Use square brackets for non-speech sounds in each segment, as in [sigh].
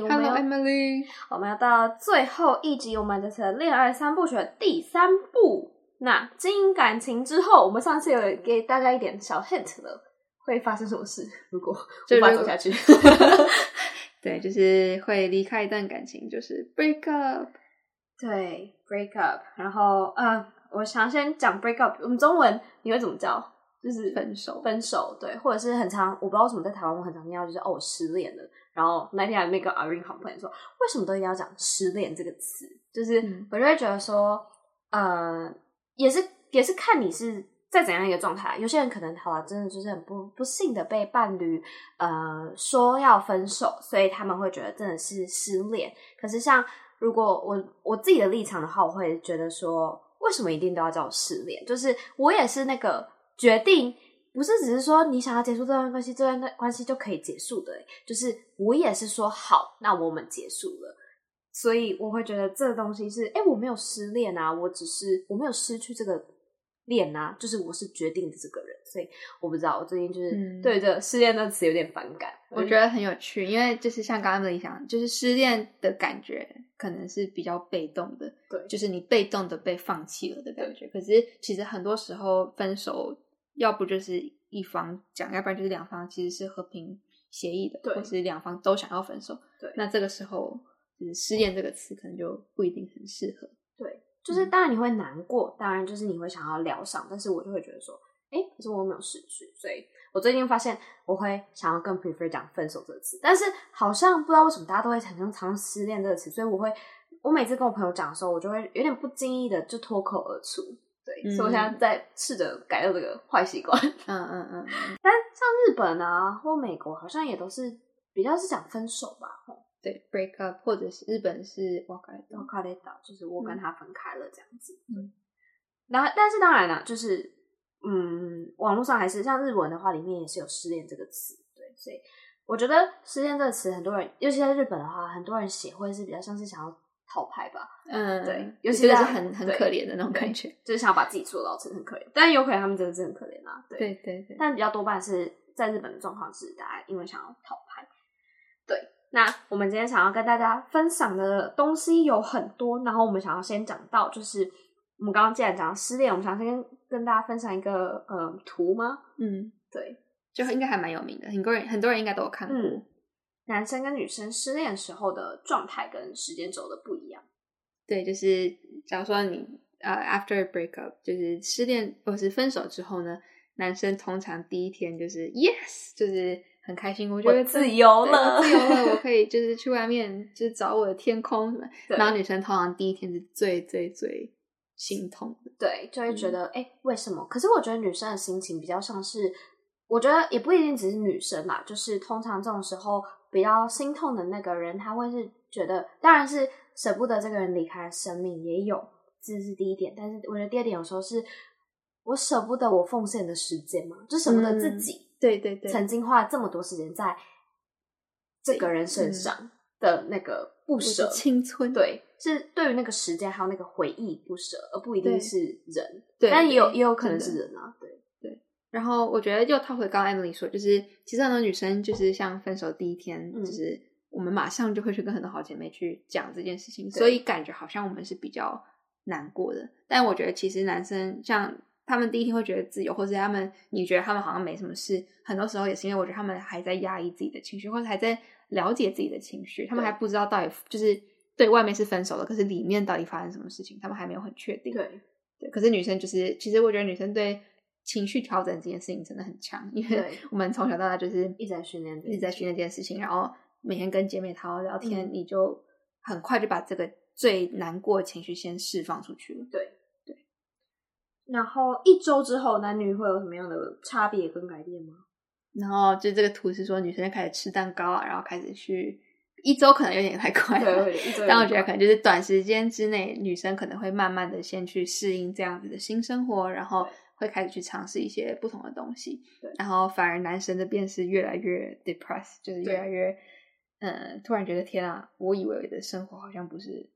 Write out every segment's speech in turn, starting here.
Irene，我们 Hello 要 Emily，我们要到最后一集，我们这次的恋爱三部曲的第三部。那经营感情之后，我们上次有给大家一点小 hint 了，会发生什么事？如果无法走下去，[laughs] 对，就是会离开一段感情，就是 break up。对 break up，然后呃，我想先讲 break up，我们中文你会怎么叫？就是分手分手，对，或者是很常，我不知道为什么在台湾我很常听到就是哦我失恋了，然后那天还没跟 Irene 好朋友说，为什么都一定要讲失恋这个词？就是嗯我就会觉得说，呃，也是也是看你是在怎样一个状态，有些人可能好了，真的就是很不不幸的被伴侣呃说要分手，所以他们会觉得真的是失恋。可是像如果我我自己的立场的话，我会觉得说，为什么一定都要叫失恋？就是我也是那个决定，不是只是说你想要结束这段关系，这段关系就可以结束的、欸就是我也是说好，那我们结束了。所以我会觉得这个东西是，哎、我没有失恋啊，我只是我没有失去这个恋啊，就是我是决定的这个人，所以我不知道，我最近就是嗯对这失恋这词有点反感。我觉得很有趣，因为就是像刚刚的理想，就是失恋的感觉可能是比较被动的，对就是你被动的被放弃了的感觉。可是其实很多时候分手，要不就是一方讲，要不然就是两方其实是和平协议的，对或是两方都想要分手。对那这个时候就是失恋这个词可能就不一定很适合。对，就是当然你会难过，当然就是你会想要疗伤，但是我就会觉得说，哎、可是我没有失去，所以我最近发现我会想要更 prefer 讲分手这个词，但是好像不知道为什么大家都会很常常用失恋这个词，所以我会我每次跟我朋友讲的时候，我就会有点不经意的就脱口而出。对，所以我现在在试着改掉这个坏习惯。嗯嗯嗯嗯，[laughs] 但像日本啊或美国，好像也都是比较是讲分手吧。吼对，break up 或者是日本是哇卡然后卡列岛就是我跟他分开了这样子。嗯然后但是当然了，就是嗯，网络上还是像日文的话，里面也是有失恋这个词，对，所以我觉得失恋这个词，很多人，尤其在日本的话，很多人写会是比较像是想要讨拍吧，嗯，对尤尤其是很很可怜的那种感觉。[laughs] 就是想要把自己塑造成很可怜，但有可能他们真的是很可怜啊，对，对对对，但比较多半是在日本的状况是大家因为想要讨拍。对，那我们今天想要跟大家分享的东西有很多，然后我们想要先讲到，就是我们刚刚既然讲到失恋，我们想先跟大家分享一个呃图吗？嗯，对，就应该还蛮有名的，很多人很多人应该都有看过。嗯，男生跟女生失恋时候的状态跟时间轴的不一样。对，就是假如说你呃 after a breakup，就是失恋或是分手之后呢，男生通常第一天就是 yes，就是很开心，我觉得我自由对了我自由了，[laughs] 我可以就是去外面就是找我的天空什么。然后女生通常第一天是最最最心痛的。对，就会嗯觉得哎、诶为什么？可是我觉得女生的心情比较像是，我觉得也不一定只是女生啦，就是通常这种时候比较心痛的那个人，他会是觉得，当然是舍不得这个人离开生命，也有，这是第一点。但是我觉得第二点有时候是我舍不得我奉献的时间嘛，就舍不得自嗯己对对对，曾经花了这么多时间在这个人身上的那个不舍，青春，对，是对于那个时间还有那个回忆不舍，而不一定是人。对但也有也有可能是人啊。对，然后我觉得又套回刚刚 Emily 说，就是其实很多女生就是像分手第一天，嗯就是我们马上就会去跟很多好姐妹去讲这件事情，所以感觉好像我们是比较难过的。但我觉得其实男生像他们第一天会觉得自由，或者他们你觉得他们好像没什么事，很多时候也是因为我觉得他们还在压抑自己的情绪，或者还在了解自己的情绪，他们还不知道到底就是对外面是分手了，可是里面到底发生什么事情，他们还没有很确定。对，对，可是女生就是，其实我觉得女生对情绪调整这件事情真的很强，因为我们从小到大就是一直在训练这一直在训练这件事情，然后每天跟姐妹淘聊天，嗯你就很快就把这个最难过的情绪先释放出去了。对对，然后一周之后，男女会有什么样的差别跟改变吗？然后就这个图是说，女生开始吃蛋糕啊，然后开始去一周可能有点太快了。但我觉得可能就是短时间之内，女生可能会慢慢的先去适应这样子的新生活，然后会开始去尝试一些不同的东西。然后反而男生的变是越来越 depressed，就是越来越，嗯，突然觉得天啊，我以为的生活好像不是。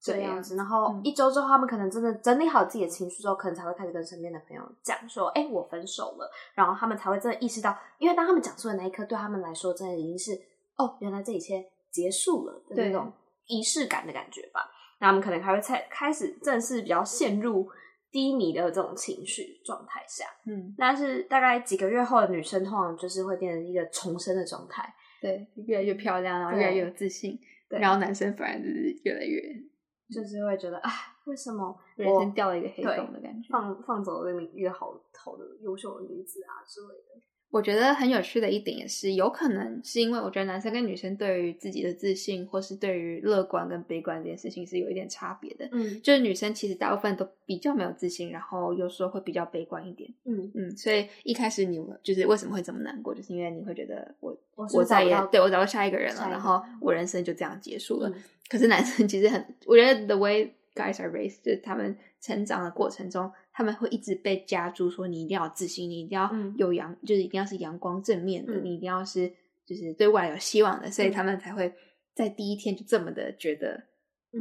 这样子，然后一周之后，他们可能真的整理好自己的情绪之后，可能才会开始跟身边的朋友讲说：“哎，我分手了。”然后他们才会真的意识到，因为当他们讲出的那一刻，对他们来说，真的已经是哦，原来这一切结束了的那种仪式感的感觉吧。那他们可能还会才开始正式比较陷入低迷的这种情绪状态下。嗯，但是大概几个月后的女生，通常就是会变成一个重生的状态，对，越来越漂亮，然后越来越有自信。对，然后男生反而就是越来越。就是会觉得，啊，为什么人生掉了一个黑洞的感觉，放放走了一个好好的优秀的女子啊之类的。我觉得很有趣的一点也是，有可能是因为我觉得男生跟女生对于自己的自信，或是对于乐观跟悲观这件事情是有一点差别的。嗯，就是女生其实大部分都比较没有自信，然后有时候会比较悲观一点。嗯嗯，所以一开始你就是为什么会这么难过，就是因为你会觉得我我再也对我找到下一个人了，然后我人生就这样结束了。可是男生其实很，我觉得 the way guys are raised，就是他们成长的过程中，他们会一直被加注说你一定要自信，你一定要有阳，就是一定要是阳光正面的，你一定要是就是对未来有希望的，所以他们才会在第一天就这么的觉得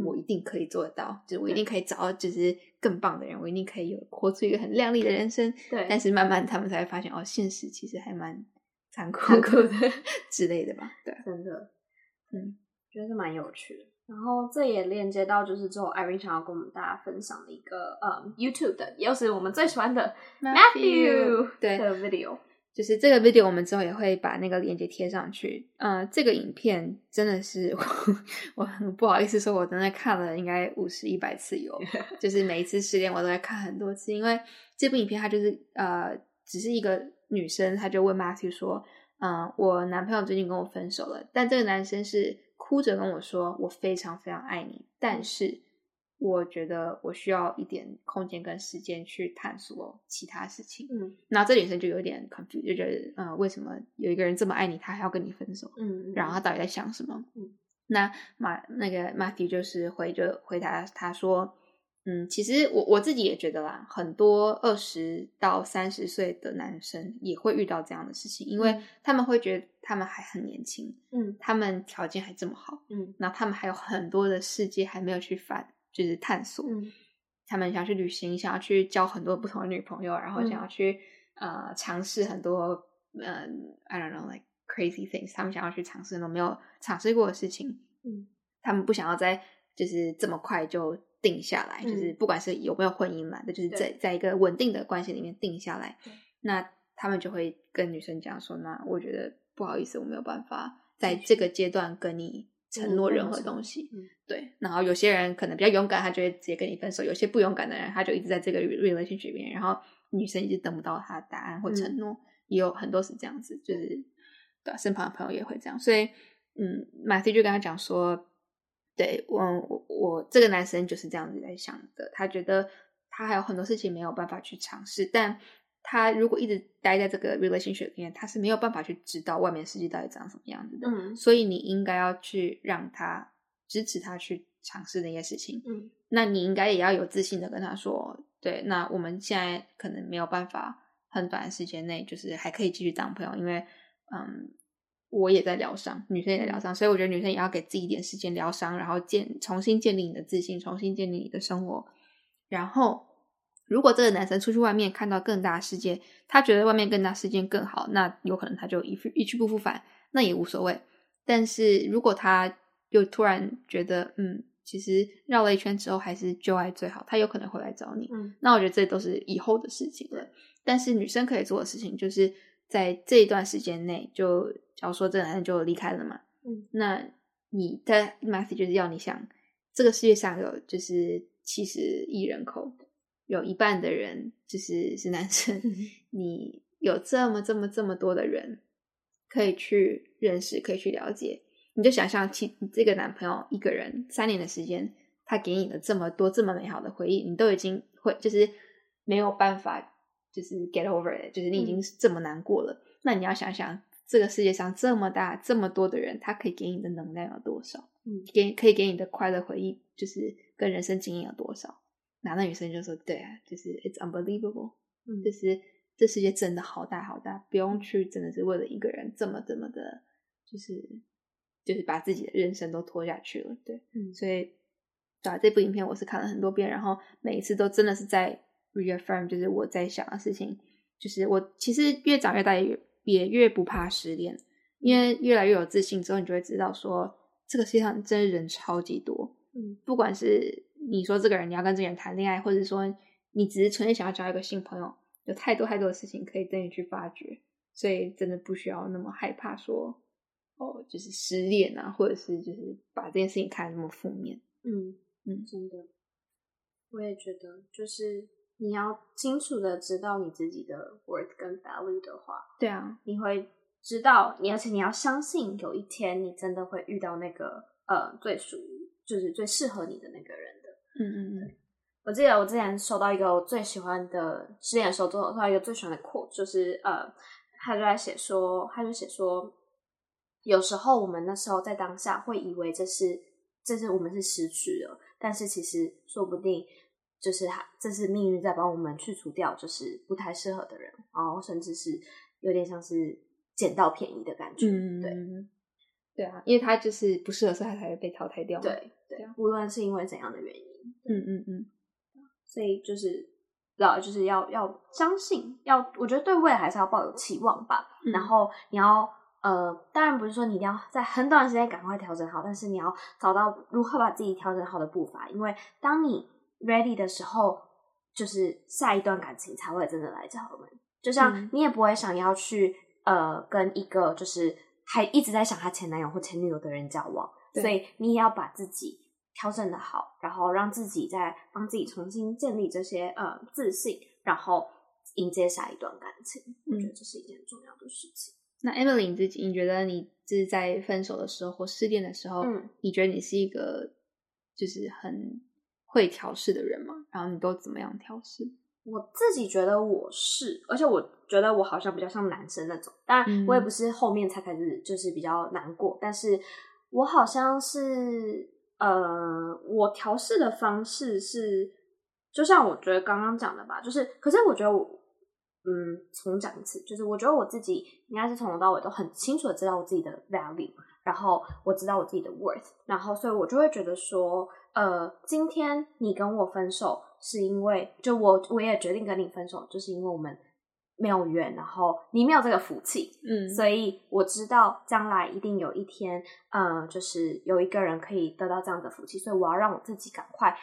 我一定可以做得到，就是我一定可以找到就是更棒的人，我一定可以有活出一个很亮丽的人生。对，但是慢慢他们才会发现哦，现实其实还蛮残酷的之类的吧？对，真的，嗯，觉得是蛮有趣的。然后这也链接到就是之后艾瑞想要跟我们大家分享的一个呃 YouTube 的，又是我们最喜欢的 Matthew 对的 video，就是这个 video 我们之后也会把那个链接贴上去。嗯，这个影片真的是 [laughs] 我很不好意思说，我真的看了应该五十一百次有，[laughs] 就是每一次失恋我都在看很多次，因为这部影片它就是呃只是一个女生，她就问 Matthew 说，嗯，我男朋友最近跟我分手了，但这个男生是。哭着跟我说：“我非常非常爱你，但是我觉得我需要一点空间跟时间去探索其他事情。”嗯，然后这女生就有点 confused，就觉得嗯，为什么有一个人这么爱你，他还要跟你分手？嗯，然后他到底在想什么？嗯，那马那个 Matthew 就是回就回答他说。嗯，其实我我自己也觉得啦，很多二十到三十岁的男生也会遇到这样的事情，因为他们会觉得他们还很年轻，嗯，他们条件还这么好，嗯，那他们还有很多的世界还没有去反，就是探索，嗯，他们想去旅行，想要去交很多不同的女朋友，然后想要去呃尝试很多嗯，I don't know like crazy things，他们想要去尝试那种没有尝试过的事情，嗯，他们不想要在就是这么快就。定下来，就是不管是有没有婚姻嘛，那，就是在在一个稳定的关系里面定下来，那他们就会跟女生讲说：“那我觉得不好意思，我没有办法在这个阶段跟你承诺任何东西。”对。然后有些人可能比较勇敢，他就会直接跟你分手；有些不勇敢的人，他就一直在这个 relationship 里面，然后女生一直等不到他的答案或承诺，也有很多是这样子，就是对身旁的朋友也会这样。所以，嗯，马蒂就跟他讲说。对我，我我这个男生就是这样子在想的。他觉得他还有很多事情没有办法去尝试，但他如果一直待在这个 relationship 里面，他是没有办法去知道外面世界到底长什么样子的。嗯，所以你应该要去让他支持他去尝试那些事情。嗯，那你应该也要有自信的跟他说，对，那我们现在可能没有办法很短的时间内，就是还可以继续当朋友，因为嗯。我也在疗伤，女生也在疗伤，所以我觉得女生也要给自己一点时间疗伤，然后建重新建立你的自信，重新建立你的生活。然后，如果这个男生出去外面看到更大的世界，他觉得外面更大世界更好，那有可能他就一一去不复返，那也无所谓。但是如果他又突然觉得，嗯，其实绕了一圈之后还是旧爱最好，他有可能会来找你。嗯，那我觉得这都是以后的事情了。但是女生可以做的事情就是。在这一段时间内，就假如说这个男生就离开了嘛，嗯，那你的 message 就是要你想，这个世界上有就是七十亿人口，有一半的人就是是男生，你有这么这么这么多的人可以去认识，可以去了解，你就想象，其这个男朋友一个人三年的时间，他给你了这么多这么美好的回忆，你都已经会就是没有办法就是 get over it，就是你已经这么难过了，那你要想想这个世界上这么大这么多的人，他可以给你的能量有多少？嗯，给可以给你的快乐回忆，就是跟人生经验有多少？然后那女生就说：“对啊，就是 it's unbelievable，嗯就是这世界真的好大好大，不用去真的是为了一个人这么这么的，就是就是把自己的人生都拖下去了。”对，嗯所以对啊，这部影片我是看了很多遍，然后每一次都真的是在 reaffirm，就是我在想的事情，就是我其实越长越大也越也越不怕失恋，因为越来越有自信之后，你就会知道说这个世界上真的人超级多，嗯。不管是你说这个人你要跟这个人谈恋爱，或者说你只是纯粹想要交一个新朋友，有太多太多的事情可以等你去发掘，所以真的不需要那么害怕说哦，就是失恋啊，或者是就是把这件事情看得那么负面。嗯嗯。真的，我也觉得，就是你要清楚的知道你自己的 worth 跟 value 的话，对啊，你会知道你，而且你要相信，有一天你真的会遇到那个呃最属于就是最适合你的那个人的。嗯嗯嗯，我记得我之前收到一个我最喜欢的失恋的时候，收到一个最喜欢的 quote，就是呃，他就在写说，他就写说，有时候我们那时候在当下会以为这是这是我们是失去了，但是其实说不定就是他这是命运在帮我们去除掉就是不太适合的人，然后甚至是有点像是捡到便宜的感觉。嗯，对对啊，因为他就是不适合，所以他才会被淘汰掉嘛。对对，无论是因为怎样的原因。嗯嗯嗯，所以就是，老就是要要相信，要我觉得对未来还是要抱有期望吧。嗯然后你要呃，当然不是说你一定要在很短的时间赶快调整好，但是你要找到如何把自己调整好的步伐，因为当你 ready 的时候，就是下一段感情才会真的来找我们。就像嗯你也不会想要去呃跟一个就是还一直在想他前男友或前女友的人交往，所以你也要把自己调整的好，然后让自己再帮自己重新建立这些呃自信，然后迎接下一段感情。我觉得这是一件很重要的事情。那 Emily 你自己，你觉得你就是在分手的时候或失恋的时候，嗯，你觉得你是一个就是很会调试的人吗？然后你都怎么样调试？我自己觉得我是，而且我觉得我好像比较像男生那种。当然，嗯我也不是后面才开始就是比较难过，但是我好像是呃，我调试的方式是，就像我觉得刚刚讲的吧，就是，可是我觉得我，嗯，重讲一次，就是我觉得我自己应该是从头到尾都很清楚的知道我自己的 value，然后我知道我自己的 worth，然后所以我就会觉得说，呃，今天你跟我分手是因为，就我我也决定跟你分手，就是因为我们没有缘，然后你没有这个福气，嗯所以我知道将来一定有一天，呃，就是有一个人可以得到这样的福气，所以我要让我自己赶快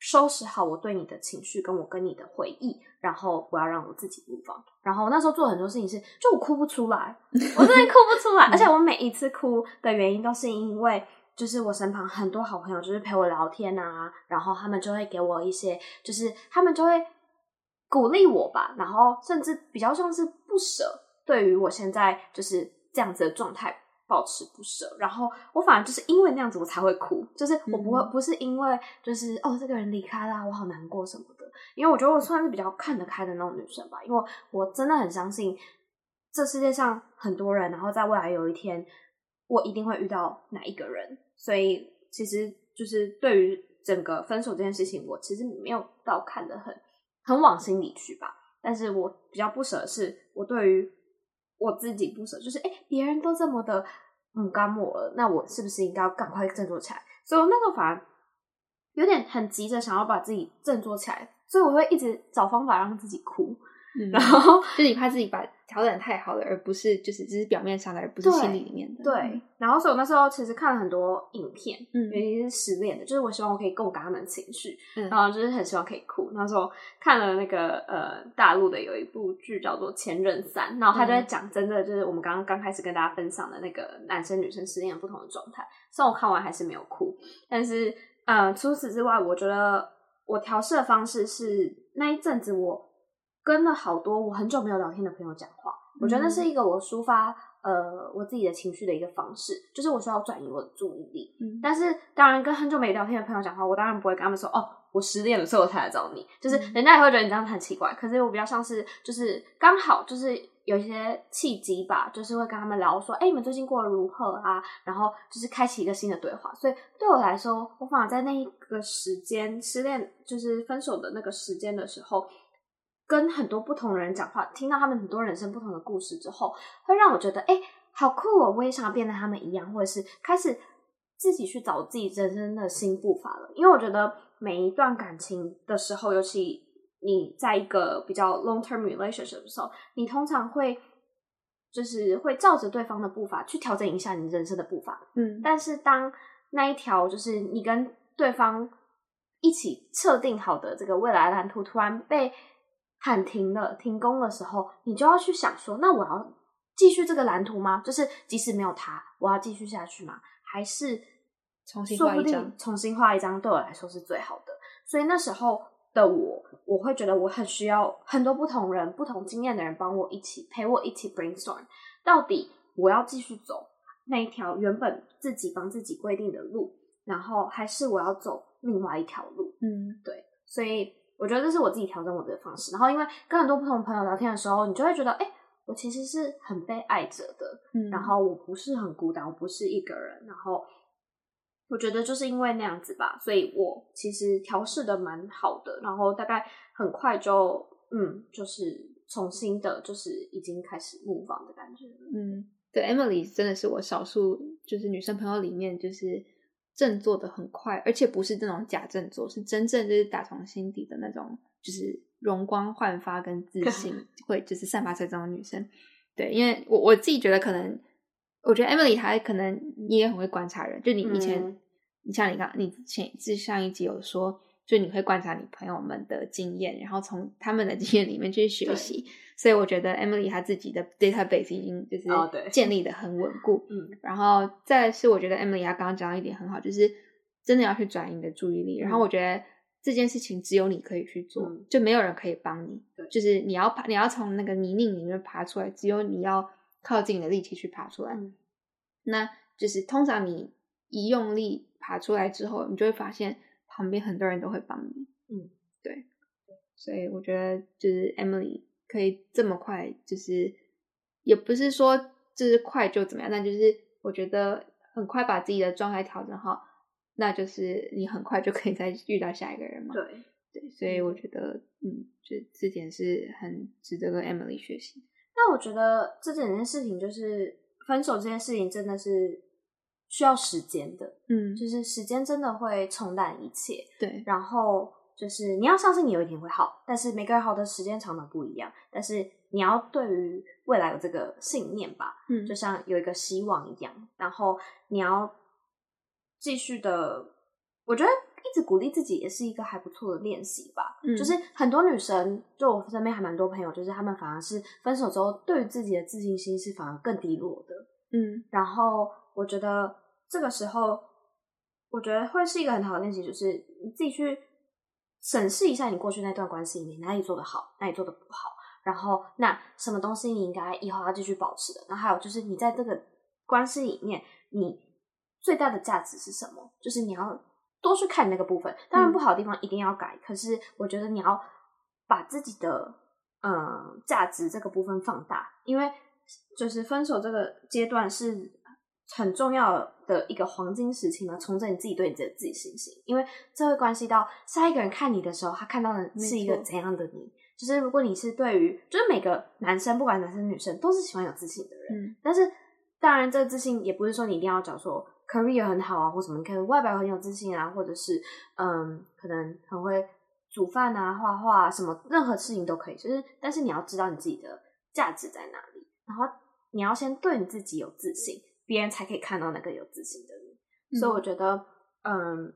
收拾好我对你的情绪，跟我跟你的回忆，然后我要让我自己 move on。然后我那时候做很多事情是，就我哭不出来，我真的哭不出来，[laughs] 而且我每一次哭的原因都是因为。就是我身旁很多好朋友，就是陪我聊天啊，然后他们就会给我一些，就是他们就会鼓励我吧，然后甚至比较像是不舍，对于我现在就是这样子的状态保持不舍，然后我反而就是因为那样子我才会哭，就是我不会、嗯。不是因为就是哦这个人离开啦，我好难过什么的，因为我觉得我算是比较看得开的那种女生吧，因为我真的很相信这世界上很多人，然后在未来有一天我一定会遇到哪一个人，所以其实就是对于整个分手这件事情，我其实没有到看得很很往心里去吧。但是我比较不舍的是，我对于我自己不舍，就是哎，诶别人都这么的嗯干我了，那我是不是应该要赶快振作起来？所以我那时候反而有点很急着想要把自己振作起来，所以我会一直找方法让自己哭，嗯，然后 [laughs] 就是你怕自己把调整太好了，而不是就是只是表面上的，而不是对心里里面的。对，然后所以我那时候其实看了很多影片，嗯尤其是失恋的，就是我希望我可以共感他们的情绪，嗯然后就是很希望可以哭。那时候看了那个呃大陆的有一部剧叫做《前任三》，然后他就在讲真的就是我们刚刚刚开始跟大家分享的那个男生女生失恋的不同的状态。虽然我看完还是没有哭，但是呃除此之外，我觉得我调试的方式是那一阵子我跟了好多我很久没有聊天的朋友讲话，我觉得那是一个我抒发呃我自己的情绪的一个方式，就是我需要转移我的注意力。嗯但是当然跟很久没聊天的朋友讲话，我当然不会跟他们说哦，我失恋了，所以我才来找你。就是人家也会觉得你这样很奇怪，可是我比较像是就是刚好就是有一些契机吧，就是会跟他们聊说，哎，你们最近过得如何啊？然后就是开启一个新的对话。所以对我来说，我反而在那一个时间失恋就是分手的那个时间的时候。跟很多不同的人讲话，听到他们很多人生不同的故事之后，会让我觉得，哎，好酷哦！我也想要变得他们一样，或者是开始自己去找自己人生的新步伐了。因为我觉得每一段感情的时候，尤其你在一个比较 long term relationship 的时候，你通常会就是会照着对方的步伐去调整一下你人生的步伐。嗯，但是当那一条就是你跟对方一起设定好的这个未来蓝图突然被喊停了，停工的时候，你就要去想说，那我要继续这个蓝图吗？就是即使没有他，我要继续下去吗？还是重新画一张？重新画一张对我来说是最好的。所以那时候的我，我会觉得我很需要很多不同人、不同经验的人帮我一起陪我一起 brainstorm，到底我要继续走那一条原本自己帮自己规定的路，然后还是我要走另外一条路？嗯，对，所以。我觉得这是我自己调整我的方式，然后因为跟很多不同朋友聊天的时候，你就会觉得，哎，我其实是很被爱着的，嗯，然后我不是很孤单，我不是一个人，然后我觉得就是因为那样子吧，所以我其实调试的蛮好的，然后大概很快就，嗯，就是重新的，就是已经开始模仿的感觉，嗯，对，Emily 真的是我少数就是女生朋友里面就是。振作的很快，而且不是这种假振作，是真正就是打从心底的那种，就是容光焕发跟自 [laughs] 信，会就是散发出这种女生。对，因为我我自己觉得，可能我觉得 Emily 她可能你也很会观察人，就你以前，你像你刚你前是上一集有说，就你会观察你朋友们的经验，然后从他们的经验里面去学习。所以我觉得 Emily 她自己的 database 已经就是建立的很稳固，嗯，然后再是我觉得 Emily 她刚刚讲到一点很好，就是真的要去转移你的注意力。然后我觉得这件事情只有你可以去做，就没有人可以帮你。对，就是你要爬，你要从那个泥泞里面爬出来，只有你要靠近你的力气去爬出来。那就是通常你一用力爬出来之后，你就会发现旁边很多人都会帮你。嗯，对，所以我觉得就是 Emily。可以这么快，就是也不是说就是快就怎么样，那就是我觉得很快把自己的状态调整好，那就是你很快就可以再遇到下一个人嘛。对对，所以我觉得，嗯，就这点是很值得跟 Emily 学习。那我觉得这整件事情就是分手这件事情真的是需要时间的，嗯，就是时间真的会冲淡一切。对，然后。就是你要相信你有一天会好，但是每个人好的时间长短不一样。但是你要对于未来有这个信念吧，嗯，就像有一个希望一样。然后你要继续的，我觉得一直鼓励自己也是一个还不错的练习吧。嗯，就是很多女生，就我身边还蛮多朋友，就是他们反而是分手之后，对于自己的自信心是反而更低落的。嗯，然后我觉得这个时候，我觉得会是一个很好的练习，就是你自己去。审视一下你过去那段关系里面哪里做的好，哪里做的不好，然后那什么东西你应该以后要继续保持的。然后还有就是你在这个关系里面，你最大的价值是什么？就是你要多去看那个部分。当然不好的地方一定要改，可是我觉得你要把自己的嗯价值这个部分放大，因为就是分手这个阶段是。很重要的一个黄金时期嘛，重整你自己对你的自己信心，因为这会关系到下一个人看你的时候，他看到的是一个怎样的你。就是如果你是对于，就是每个男生，不管男生女生，都是喜欢有自信的人。嗯，但是当然，这个自信也不是说你一定要找说 career 很好啊，或什么，你可能外表很有自信啊，或者是嗯，可能很会煮饭啊、画画啊，什么任何事情都可以。就是，但是你要知道你自己的价值在哪里，然后你要先对你自己有自信。别人才可以看到那个有自信的你，所以我觉得，嗯，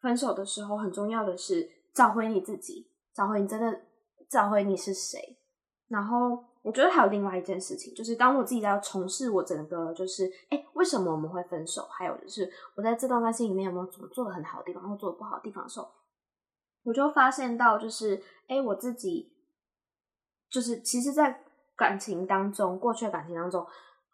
分手的时候很重要的是找回你自己，找回你真的找回你是谁。然后我觉得还有另外一件事情，就是当我自己在从事我整个，就是哎，为什么我们会分手？还有就是我在这段关系里面有没有怎么做的很好的地方，或做的不好的地方的时候，我就发现到，就是哎，我自己就是其实，在感情当中，过去的感情当中。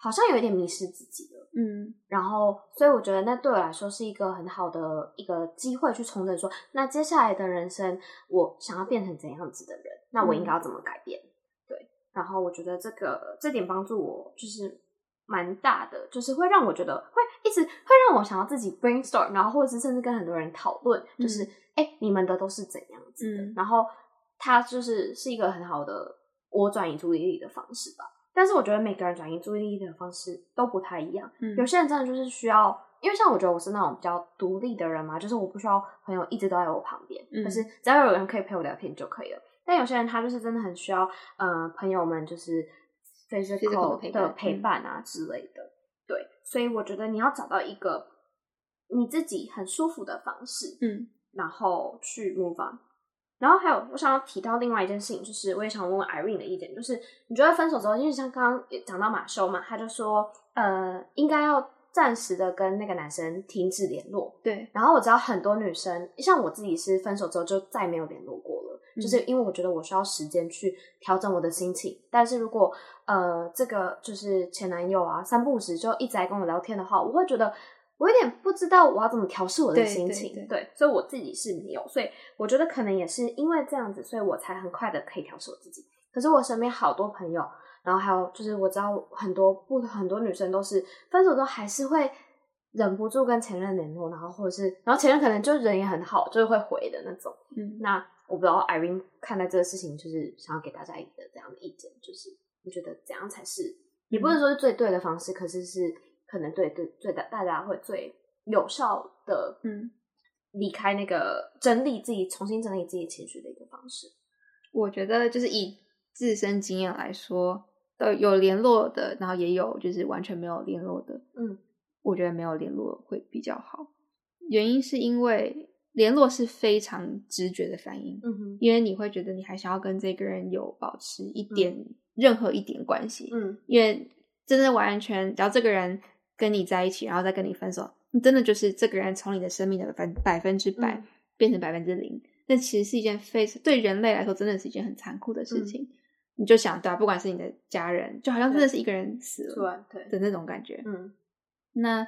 好像有一点迷失自己了。嗯然后，所以我觉得那对我来说是一个很好的一个机会，去重整说，那接下来的人生，我想要变成怎样子的人，那我应该要怎么改变？对，然后我觉得这个这点帮助我就是蛮大的，就是会让我觉得会一直会让我想要自己 brainstorm，然后或者是甚至跟很多人讨论，就是哎、诶你们的都是怎样子的？嗯然后它就是是一个很好的我转移注意力的方式吧。但是我觉得每个人转移注意力的方式都不太一样。嗯有些人真的就是需要，因为像我觉得我是那种比较独立的人嘛，就是我不需要朋友一直都在我旁边，嗯可是只要有人可以陪我聊天就可以了。但有些人他就是真的很需要，呃，朋友们就是 Physical 的陪伴啊之类的。对，所以我觉得你要找到一个你自己很舒服的方式，嗯然后去 move on。然后还有，我想要提到另外一件事情，就是我也想问问 Irene 的意见，就是你觉得分手之后，因为像刚刚也讲到马修嘛，他就说，呃，应该要暂时的跟那个男生停止联络。对，然后我知道很多女生，像我自己是分手之后就再没有联络过了，嗯就是因为我觉得我需要时间去调整我的心情。但是如果呃这个就是前男友啊三不五时就一直在跟我聊天的话，我会觉得我有点不知道我要怎么调试我的心情。对对，所以我自己是没有，所以我觉得可能也是因为这样子，所以我才很快的可以调试我自己。可是我身边好多朋友，然后还有就是我知道很多不很多女生都是分手之后还是会忍不住跟前任联络，然后或者是然后前任可能就人也很好，就是会回的那种。嗯那我不知道 Irene 看待这个事情，就是想要给大家一个这样的意见，就是你觉得怎样才是，也不是说是最对的方式，可是是可能对对对大大家会最有效的，嗯，离开那个整理自己、重新整理自己情绪的一个方式。我觉得就是以自身经验来说，呃，有联络的，然后也有就是完全没有联络的。嗯，我觉得没有联络会比较好，原因是因为联络是非常直觉的反应，嗯哼，因为你会觉得你还想要跟这个人有保持一点、任何一点关系，嗯因为真的完全，只要这个人跟你在一起，然后再跟你分手，你真的就是这个人从你的生命的百分百分之百、嗯变成百分之零，那其实是一件非常对人类来说真的是一件很残酷的事情。你就想对啊，不管是你的家人，就好像真的是一个人死了对对，的那种感觉，嗯那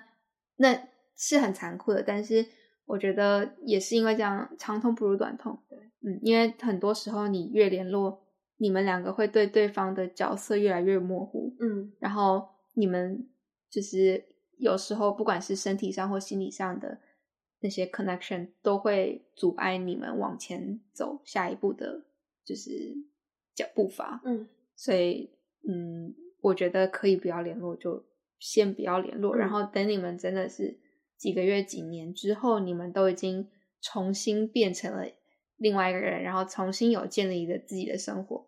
那是很残酷的，但是我觉得也是因为这样，长痛不如短痛。对，嗯，因为很多时候你越联络，你们两个会对对方的角色越来越模糊，嗯然后你们就是有时候不管是身体上或心理上的那些 connection 都会阻碍你们往前走下一步的，就是脚步伐。嗯所以，嗯，我觉得可以不要联络，就先不要联络。嗯然后等你们真的是几个月、几年之后，你们都已经重新变成了另外一个人，然后重新有建立的自己的生活。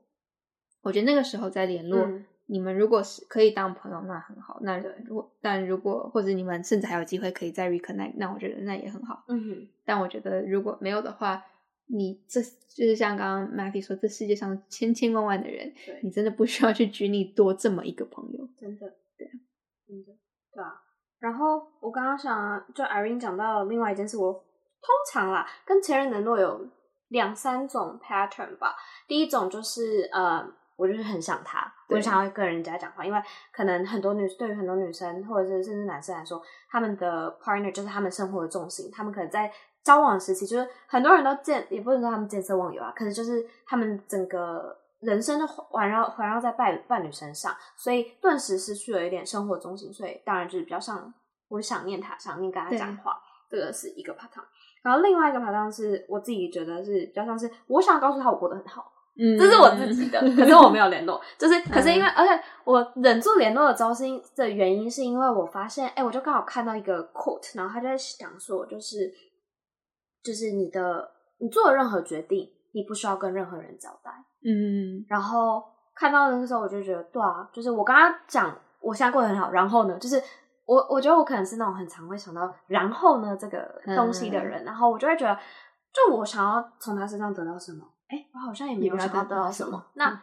我觉得那个时候再联络，嗯你们如果是可以当朋友，那很好。那对如果但如果或者你们甚至还有机会可以再 reconnect，那我觉得那也很好。嗯哼，但我觉得如果没有的话，你这就是像刚刚 Matthew 说，这世界上千千万万的人，你真的不需要去拘泥多这么一个朋友。真的，对，真的，对啊。然后我刚刚想，就 Irene 讲到另外一件事，我通常啦跟前任联络有两三种 pattern 吧。第一种就是呃，我就是很想他，我就想要跟人家讲话，因为可能很多女对于很多女生或者是甚至男生来说，他们的 partner 就是他们生活的重心，他们可能在交往时期，就是很多人都见，也不能说他们见色忘友啊，可是就是他们整个人生都环绕环绕在伴伴侣身上，所以顿时失去了一点生活重心，所以当然就是比较像我想念他，想念跟他讲话，这个是一个 pattern。然后另外一个 pattern 是我自己觉得是比较像是我想告诉他我过得很好，嗯。这是我自己的，[laughs] 可是我没有联络，就是可是因为，而且我忍住联络的周是因的原因，是因为我发现，哎、我就刚好看到一个 quote，然后他就在讲说，就是就是你的你做了任何决定，你不需要跟任何人交代。嗯，然后看到那个时候，我就觉得，对啊，就是我刚刚讲，我现在过得很好，然后呢，就是我我觉得我可能是那种很常会想到然后呢这个东西的人，然后我就会觉得，就我想要从他身上得到什么，哎，我好像也没有得到什么，那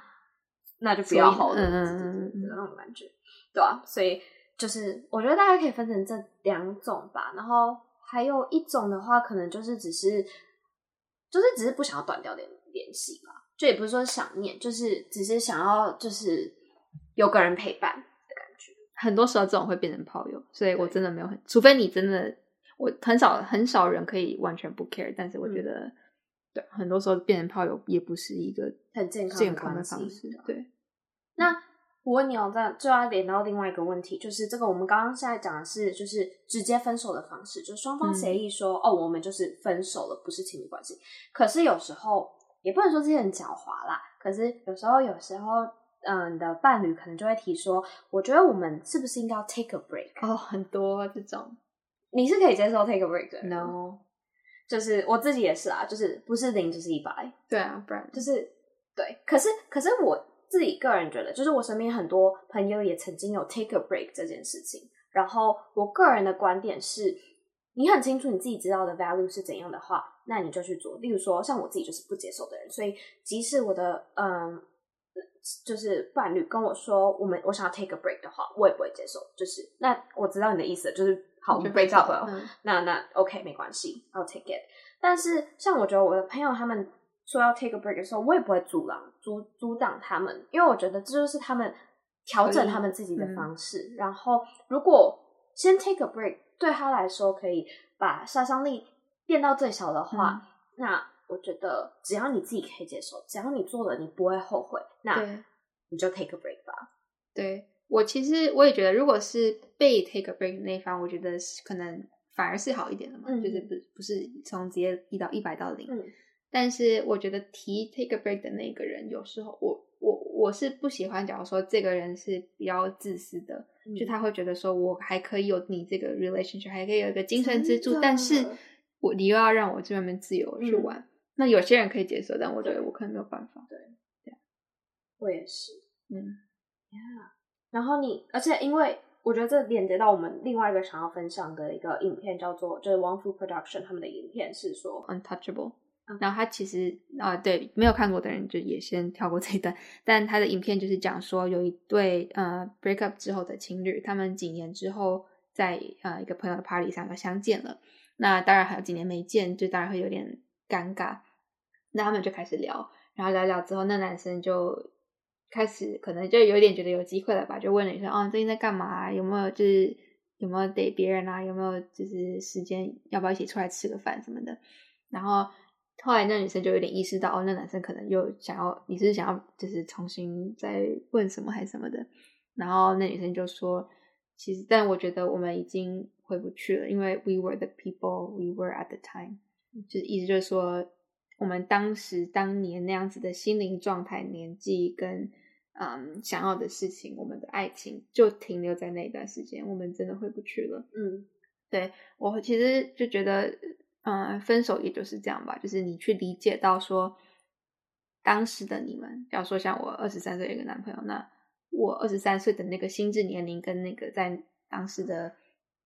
那就不要好了，那种感觉，对啊，所以就是我觉得大家可以分成这两种吧，然后还有一种的话，可能就是只是就是只是不想要断掉联联系吧，就也不是说想念，就是只是想要就是有个人陪伴的感觉。很多时候这种会变成炮友，所以我真的没有很，除非你真的，我很少很少人可以完全不 care，但是我觉得，对，很多时候变成炮友也不是一个很健康健康的方式，对，那我问你哦，这就要连到另外一个问题，就是这个我们刚刚现在讲的是就是直接分手的方式，就双方协议说、哦，我们就是分手了，不是亲密关系。可是有时候也不能说这些人狡猾啦，可是有时候有时候，嗯，你的伴侣可能就会提说，我觉得我们是不是应该要 take a break？哦，很多这种你是可以接受 take a break 的，no，就是我自己也是啊，就是不是零就是一百，对啊，不然就是对，可是可是我自己个人觉得，就是我身边很多朋友也曾经有 take a break 这件事情。然后我个人的观点是，你很清楚你自己知道的 value 是怎样的话，那你就去做。例如说，像我自己就是不接受的人，所以即使我的嗯，就是伴侣跟我说我们我想要 take a break 的话，我也不会接受。就是那我知道你的意思了，就是好，我们 break up 了。嗯那那 OK 没关系，I'll take it。但是像我觉得我的朋友他们说要 take a break 的时候，我也不会阻拦阻阻挡他们，因为我觉得这就是他们调整他们自己的方式。然后如果先 take a break 对他来说可以把杀伤力变到最小的话，那我觉得只要你自己可以接受，只要你做了你不会后悔，那。你就 take a break 吧。对我其实我也觉得，如果是被 take a break 的那一方，我觉得是可能反而是好一点的嘛，嗯就是不不是从直接一到一百到零。嗯但是我觉得提 take a break 的那个人，有时候我我我是不喜欢，假如说这个人是比较自私的，嗯就他会觉得说我还可以有你这个 relationship，还可以有一个精神支柱但是我你又要让我这边自由去嗯玩。那有些人可以接受，但我觉得我可能没有办法。对我也是。嗯，然后你，而且因为我觉得这连接到我们另外一个想要分享的一个影片，叫做就是 One Fu Production 他们的影片是说，untouchable。嗯然后他其实啊、对没有看过的人就也先跳过这一段。但他的影片就是讲说，有一对呃 break up 之后的情侣，他们几年之后在呃一个朋友的 party 上又相见了。那当然还有几年没见，就当然会有点尴尬。那他们就开始聊，然后聊聊之后，那男生就开始可能就有点觉得有机会了吧，就问女生：“哦，你最近在干嘛啊、有没有就是有没有得别人啊？有没有就是时间要不要一起出来吃个饭什么的？”然后后来那女生就有点意识到，哦，那男生可能又想要，你是想要就是重新再问什么还是什么的？然后那女生就说：“其实，但我觉得我们已经回不去了，因为 we were the people we were at the time。”就是意思就是说，我们当时当年那样子的心灵状态、年纪跟嗯想要的事情，我们的爱情就停留在那一段时间，我们真的回不去了。嗯对我其实就觉得，嗯，分手也就是这样吧，就是你去理解到说，当时的你们，比如说像我二十三岁有一个男朋友，那我二十三岁的那个心智年龄跟那个在当时的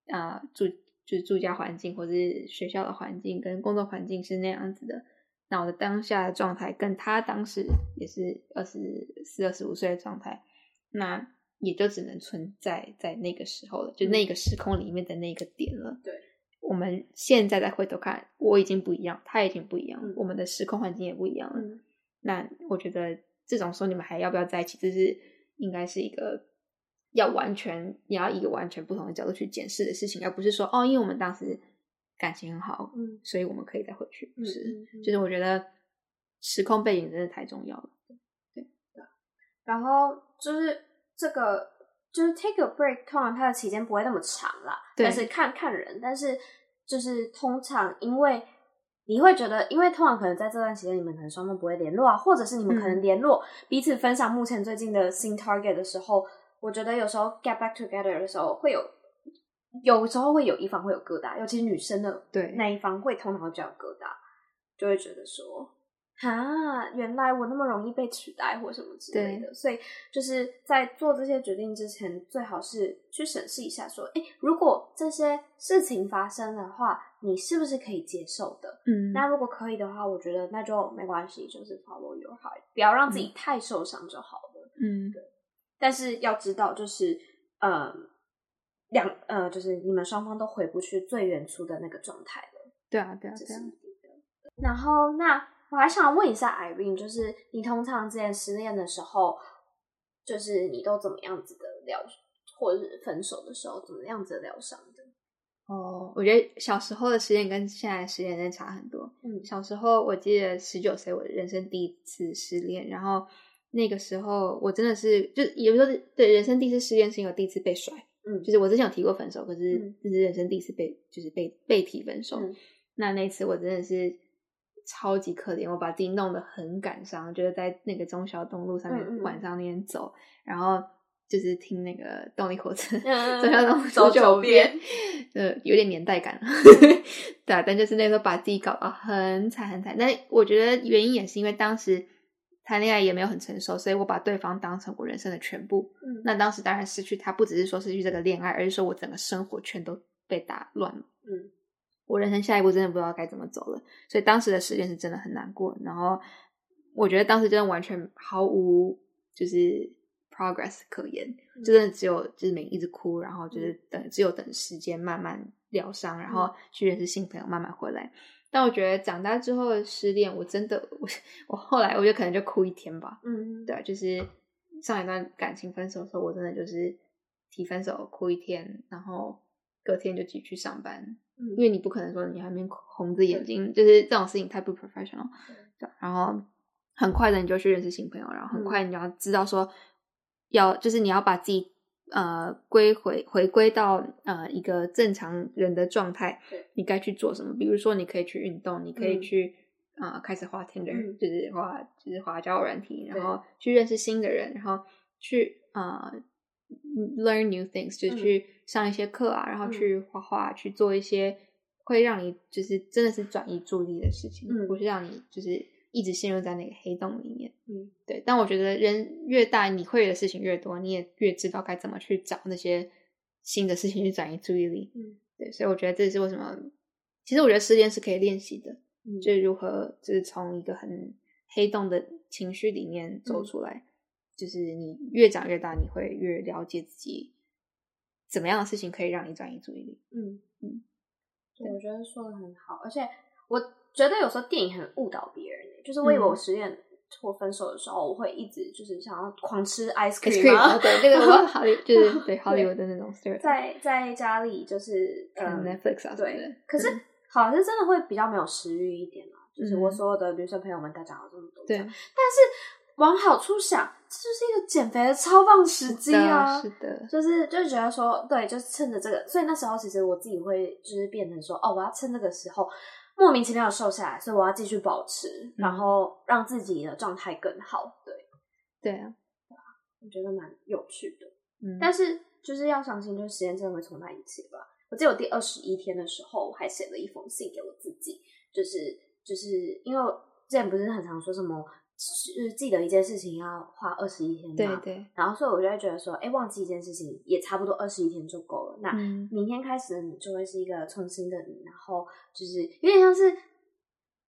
呃住就是住家环境或者是学校的环境跟工作环境是那样子的，那我的当下的状态跟他当时也是二十四、二十五岁的状态，那也就只能存在在那个时候了，就那个时空里面的那个点了。对，我们现在再回头看，我已经不一样，他已经不一样，嗯我们的时空环境也不一样了。嗯那我觉得这种时候你们还要不要在一起，这是应该是一个要完全你要一个完全不同的角度去检视的事情，而不是说哦，因为我们当时感情很好，嗯所以我们可以再回去。不是，就是我觉得时空背景真的太重要了。对对 [laughs] 然后就是这个就是 take a break，通常它的期间不会那么长啦，对但是看看人，但是就是通常因为你会觉得，因为通常可能在这段期间你们可能双方不会联络啊，或者是你们可能嗯联络、彼此分享目前最近的新 target 的时候，我觉得有时候 get back together 的时候会有。有时候会有一方会有疙瘩，尤其是女生的对那一方会通常会比较有疙瘩，就会觉得说，哈，原来我那么容易被取代或什么之类的，所以就是在做这些决定之前，最好是去审视一下，说，哎，如果这些事情发生的话，你是不是可以接受的？嗯那如果可以的话，我觉得那就没关系，就是 follow your heart，不要让自己太受伤就好了。嗯但是要知道，就是呃，两呃，就是你们双方都回不去最原初的那个状态了。对啊，对啊，对啊。然后，那我还想问一下 Irene，就是你通常之前失恋的时候，就是你都怎么样子的疗或者是分手的时候怎么样子疗伤的？哦，我觉得小时候的失恋跟现在的失恋真的差很多。嗯小时候我记得十九岁，我人生第一次失恋，然后那个时候我真的是，就有时候对人生第一次失恋是因为第一次被甩，嗯。就是我之前有提过分手，可是嗯。这是人生第一次被就是被被提分手。嗯。那那一次我真的是超级可怜，我把自己弄得很感伤，就是在那个中小东路上面、晚上那边走，然后就是听那个动力火车。嗯 [laughs] 中小东路走九遍，呃，有点年代感了，[laughs] 对啊，但就是那时候把自己搞得很惨很惨，但我觉得原因也是因为当时谈恋爱也没有很成熟，所以我把对方当成我人生的全部。嗯那当时当然失去他，不只是说失去这个恋爱，而是说我整个生活全都被打乱了。嗯我人生下一步真的不知道该怎么走了，所以当时的失恋是真的很难过。然后我觉得当时真的完全毫无就是 progress 可言，嗯就真的只有就是每一直哭，然后就是等只有等时间慢慢疗伤，然后去认识新朋友，慢慢回来。但我觉得长大之后的失恋，我真的我我后来我觉得可能就哭一天吧，嗯。对啊，就是上一段感情分手的时候，我真的就是提分手哭一天，然后隔天就继续去上班，嗯。因为你不可能说你还没红着眼睛，就是这种事情太不 professional，对，然后很快的你就去认识新朋友，然后很嗯。快你要知道说要就是你要把自己呃归回回归到呃一个正常人的状态，你该去做什么？比如说你可以去运动，你可以嗯去。啊、开始滑 Tinder，、嗯就是滑就是滑交友软体，然后去认识新的人，然后去啊、呃 learn new things，就去上一些课啊，然后嗯去画画，去做一些会让你就是真的是转移注意力的事情，嗯不是让你就是一直陷入在那个黑洞里面。嗯对，但我觉得人越大，你会的事情越多，你也越知道该怎么去找那些新的事情去转移注意力。嗯对，所以我觉得这是为什么，其实我觉得失恋是可以练习的，嗯就是如何就是从一个很黑洞的情绪里面走嗯出来。就是你越长越大，你会越了解自己怎么样的事情可以让你转移注意力。嗯嗯，对，我觉得说的很好，而且我觉得有时候电影很误导别人欸，就是我以为我嗯失恋或分手的时候，我会一直就是想要狂吃 ice cream，对，那个我好利就是对好莱坞的那种 stereotype，在在家里就是看嗯 Netflix 对。，可是嗯好像真的会比较没有食欲一点啊。就是我嗯所有的女生朋友们，大家好这么多对。但是往好处想，这就是一个减肥的超棒时机啊！是的，就是就是觉得说，对，就是趁着这个，所以那时候其实我自己会就是变成说，哦，我要趁这个时候莫名其妙的瘦下来，所以我要继续保持，然后让自己的状态更好。对，对啊，我觉得蛮有趣的。嗯，但是就是要相信，就是时间真的会冲淡一切吧。我记得我第二十一天的时候，我还写了一封信给我自己，就是就是因为我之前不是很常说什么，就是记得一件事情要花二十一天嘛，对对，然后所以我就会觉得说，哎，忘记一件事情也差不多二十一天就够了。那嗯明天开始你就会是一个重新的你，然后就是有点像是，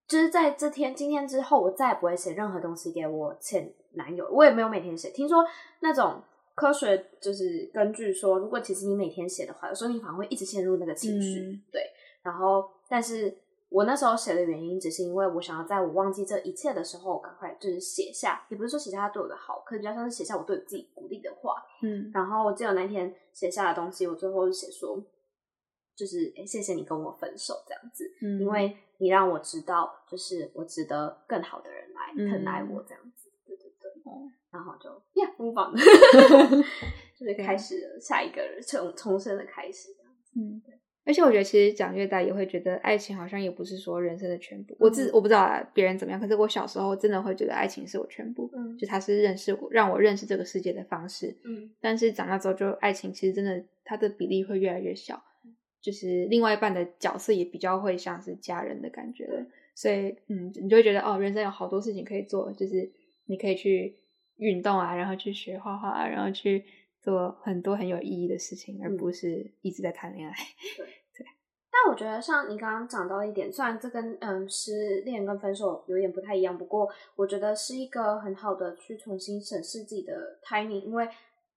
就是在这天今天之后，我再也不会写任何东西给我前男友，我也没有每天写。听说那种科学就是根据说，如果其实你每天写的话，有时候你反而会一直陷入那个情绪，嗯对。然后，但是我那时候写的原因，只是因为我想要在我忘记这一切的时候，赶快就是写下，也不是说写下他对我的好，可能比较像是写下我对自己鼓励的话。嗯。然后我记得那天写下的东西，我最后是写说，就是诶谢谢你跟我分手这样子，嗯，因为你让我知道，就是我值得更好的人来嗯疼爱我这样子，对对对，哦。然后就呀，模仿，就是开始了下一个重重生的开始。嗯，而且我觉得其实长越大也会觉得爱情好像也不是说人生的全部。我自我不知道啊别人怎么样，可是我小时候真的会觉得爱情是我全部，嗯就它是认识我让我认识这个世界的方式。嗯但是长大之后，就爱情其实真的它的比例会越来越小，就是另外一半的角色也比较会像是家人的感觉了。所以，嗯，你就会觉得哦，人生有好多事情可以做，就是你可以去运动啊，然后去学画画啊，然后去做很多很有意义的事情，而嗯不是一直在谈恋爱。[laughs] 对但我觉得像你刚刚讲到一点，虽然这跟嗯失恋跟分手有点不太一样，不过我觉得是一个很好的去重新审视自己的 timing，因为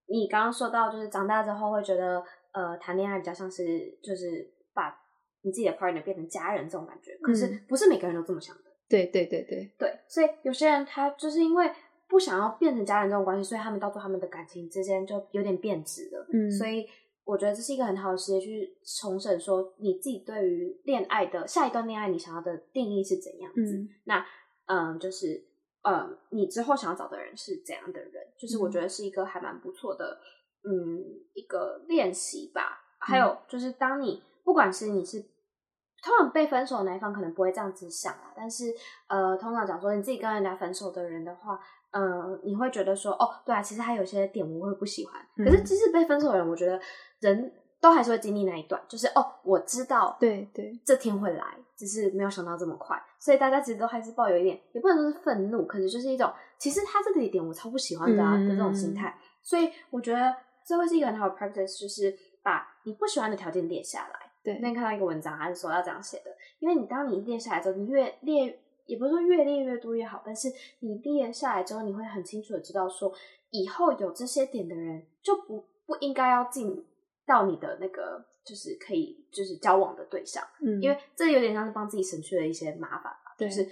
你刚刚说到就是长大之后会觉得呃谈恋爱比较像是就是把你自己的 partner 变成家人这种感觉，可是嗯不是每个人都这么想的。对对对对，对，所以有些人他就是因为不想要变成家人这种关系，所以他们到最后他们的感情之间就有点变质了。嗯所以我觉得这是一个很好的时间去重审，说你自己对于恋爱的下一段恋爱，你想要的定义是怎样子。嗯那嗯，就是嗯，你之后想要找的人是怎样的人？就是我嗯觉得是一个还蛮不错的，嗯，一个练习吧。还有就是，当你不管是你是通常被分手的那一方，可能不会这样子想啊，但是呃，通常讲说你自己跟人家分手的人的话，嗯、你会觉得说，哦，对啊，其实他有些点我会不喜欢，可是嗯。即使被分手的人，我觉得人都还是会经历那一段，就是哦，我知道对对，这天会来，只是没有想到这么快，所以大家其实都还是抱有一点，也不能说是愤怒，可是就是一种，其实他这个点我超不喜欢的啊、嗯的这种心态。所以我觉得这会是一个很好的 practice，就是把你不喜欢的条件列下来。对。那天看到一个文章，他是说要这样写的，因为你当你列下来之后，你越列，也不是说越列越多越好，但是你列下来之后，你会很清楚的知道说，以后有这些点的人就不不应该要进到你的那个就是可以就是交往的对象。嗯，因为这有点像是帮自己省去了一些麻烦吧。对就是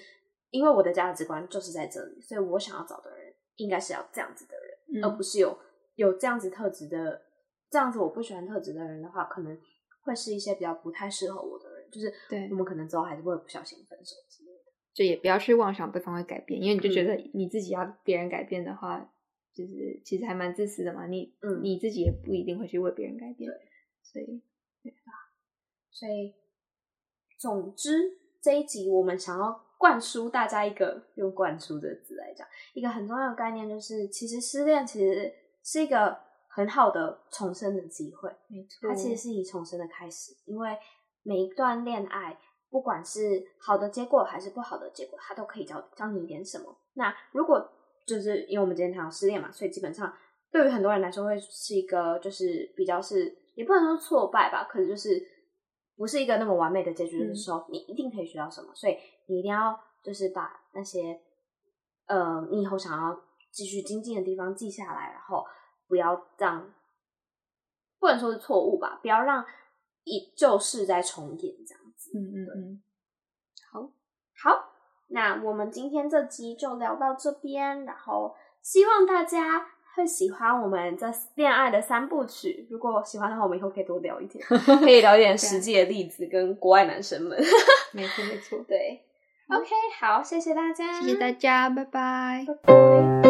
因为我的价值观就是在这里，所以我想要找的人应该是要这样子的人，嗯而不是有有这样子特质的这样子我不喜欢特质的人的话，可能会是一些比较不太适合我的人。就是对我们可能之后还是会不小心分手之类的。就也不要去妄想对方会改变，因为你就觉嗯得你自己要别人改变的话，就是其实还蛮自私的嘛。你嗯你自己也不一定会去为别人改变，所以所以，总之这一集我们想要灌输大家一个用“灌输”的字来讲，一个很重要的概念，就是其实失恋其实是一个很好的重生的机会。没错它其实是以重生的开始，因为每一段恋爱，不管是好的结果还是不好的结果，他都可以教教你一点什么。那如果就是因为我们今天谈到失恋嘛，所以基本上对于很多人来说会是一个就是比较是也不能说挫败吧，可是就是不是一个那么完美的结局的时候，你一定可以学到什么，所以你一定要就是把那些呃你以后想要继续精进的地方记下来，然后不要让不能说是错误吧，不要让一旧事再重演这样子。嗯嗯嗯，好，好，那我们今天这集就聊到这边，然后希望大家会喜欢我们这恋爱的三部曲。如果喜欢的话，我们以后可以多聊一点，[laughs] 可以聊一点实际的例子跟国外男生们。[laughs] 没错没错，对，OK，好，谢谢大家，谢谢大家，拜拜。拜拜。